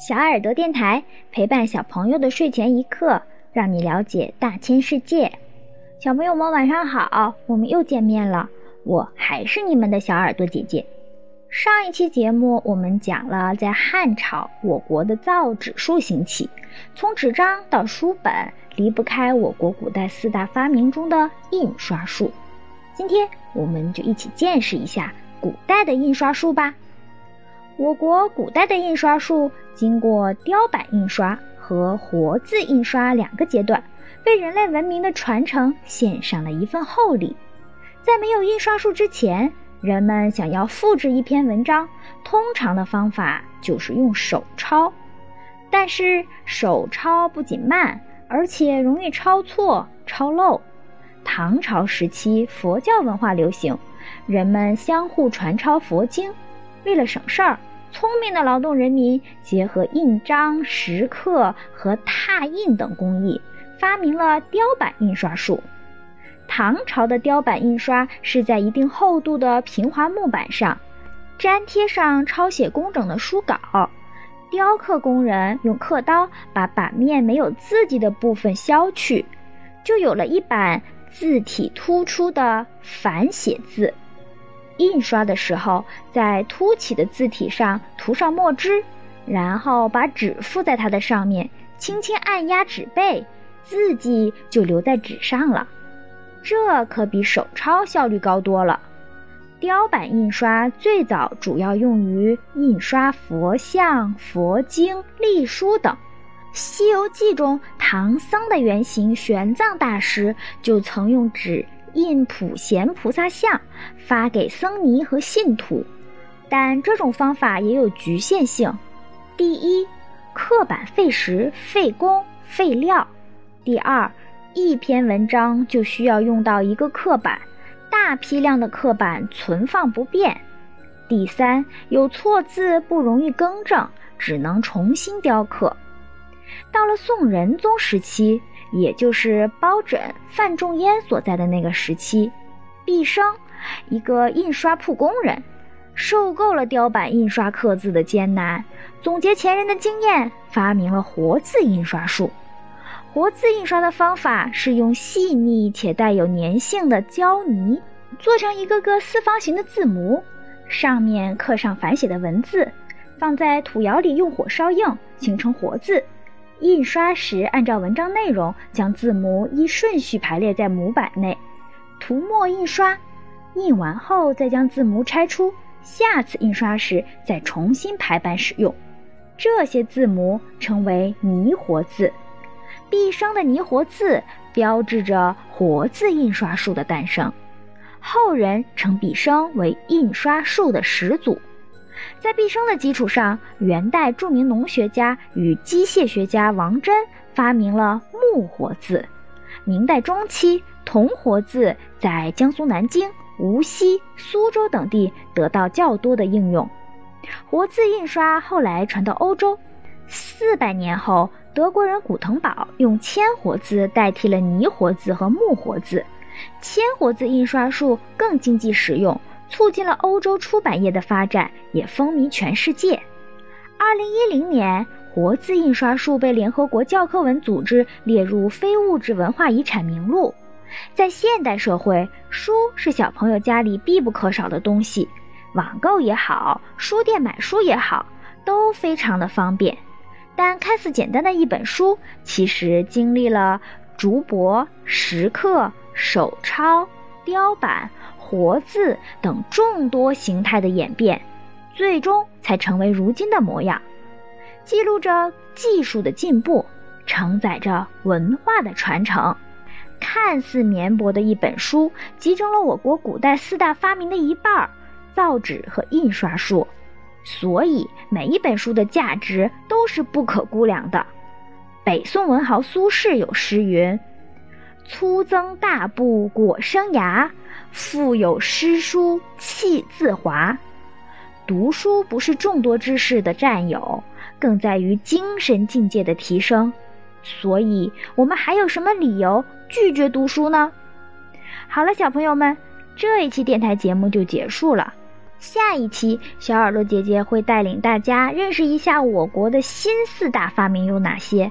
小耳朵电台陪伴小朋友的睡前一刻，让你了解大千世界。小朋友们晚上好，我们又见面了，我还是你们的小耳朵姐姐。上一期节目我们讲了，在汉朝我国的造纸术兴起，从纸张到书本，离不开我国古代四大发明中的印刷术。今天我们就一起见识一下古代的印刷术吧。我国古代的印刷术经过雕版印刷和活字印刷两个阶段，为人类文明的传承献上了一份厚礼。在没有印刷术之前，人们想要复制一篇文章，通常的方法就是用手抄。但是手抄不仅慢，而且容易抄错、抄漏。唐朝时期，佛教文化流行，人们相互传抄佛经，为了省事儿。聪明的劳动人民结合印章、石刻和拓印等工艺，发明了雕版印刷术。唐朝的雕版印刷是在一定厚度的平滑木板上粘贴上抄写工整的书稿，雕刻工人用刻刀把版面没有字迹的部分削去，就有了一版字体突出的繁写字。印刷的时候，在凸起的字体上涂上墨汁，然后把纸附在它的上面，轻轻按压纸背，字迹就留在纸上了。这可比手抄效率高多了。雕版印刷最早主要用于印刷佛像、佛经、隶书等。《西游记》中，唐僧的原型玄奘大师就曾用纸。印普贤菩萨像发给僧尼和信徒，但这种方法也有局限性。第一，刻板费时、费工、费料；第二，一篇文章就需要用到一个刻板，大批量的刻板存放不便；第三，有错字不容易更正，只能重新雕刻。到了宋仁宗时期。也就是包拯、范仲淹所在的那个时期，毕生，一个印刷铺工人，受够了雕版印刷刻字的艰难，总结前人的经验，发明了活字印刷术。活字印刷的方法是用细腻且带有粘性的胶泥做成一个个四方形的字模，上面刻上繁写的文字，放在土窑里用火烧硬，形成活字。印刷时，按照文章内容将字母依顺序排列在模板内，涂墨印刷。印完后再将字母拆出，下次印刷时再重新排版使用。这些字母称为泥活字。毕生的泥活字标志着活字印刷术的诞生，后人称毕生为印刷术的始祖。在毕生的基础上，元代著名农学家与机械学家王真发明了木活字。明代中期，铜活字在江苏南京、无锡、苏州等地得到较多的应用。活字印刷后来传到欧洲。四百年后，德国人古腾堡用铅活字代替了泥活字和木活字，铅活字印刷术更经济实用。促进了欧洲出版业的发展，也风靡全世界。二零一零年，活字印刷术被联合国教科文组织列入非物质文化遗产名录。在现代社会，书是小朋友家里必不可少的东西，网购也好，书店买书也好，都非常的方便。但看似简单的一本书，其实经历了竹帛、石刻、手抄、雕版。活字等众多形态的演变，最终才成为如今的模样，记录着技术的进步，承载着文化的传承。看似绵薄的一本书，集中了我国古代四大发明的一半——造纸和印刷术。所以，每一本书的价值都是不可估量的。北宋文豪苏轼有诗云：“粗增大布裹生涯。”腹有诗书气自华，读书不是众多知识的占有，更在于精神境界的提升。所以，我们还有什么理由拒绝读书呢？好了，小朋友们，这一期电台节目就结束了。下一期小耳朵姐姐会带领大家认识一下我国的新四大发明有哪些。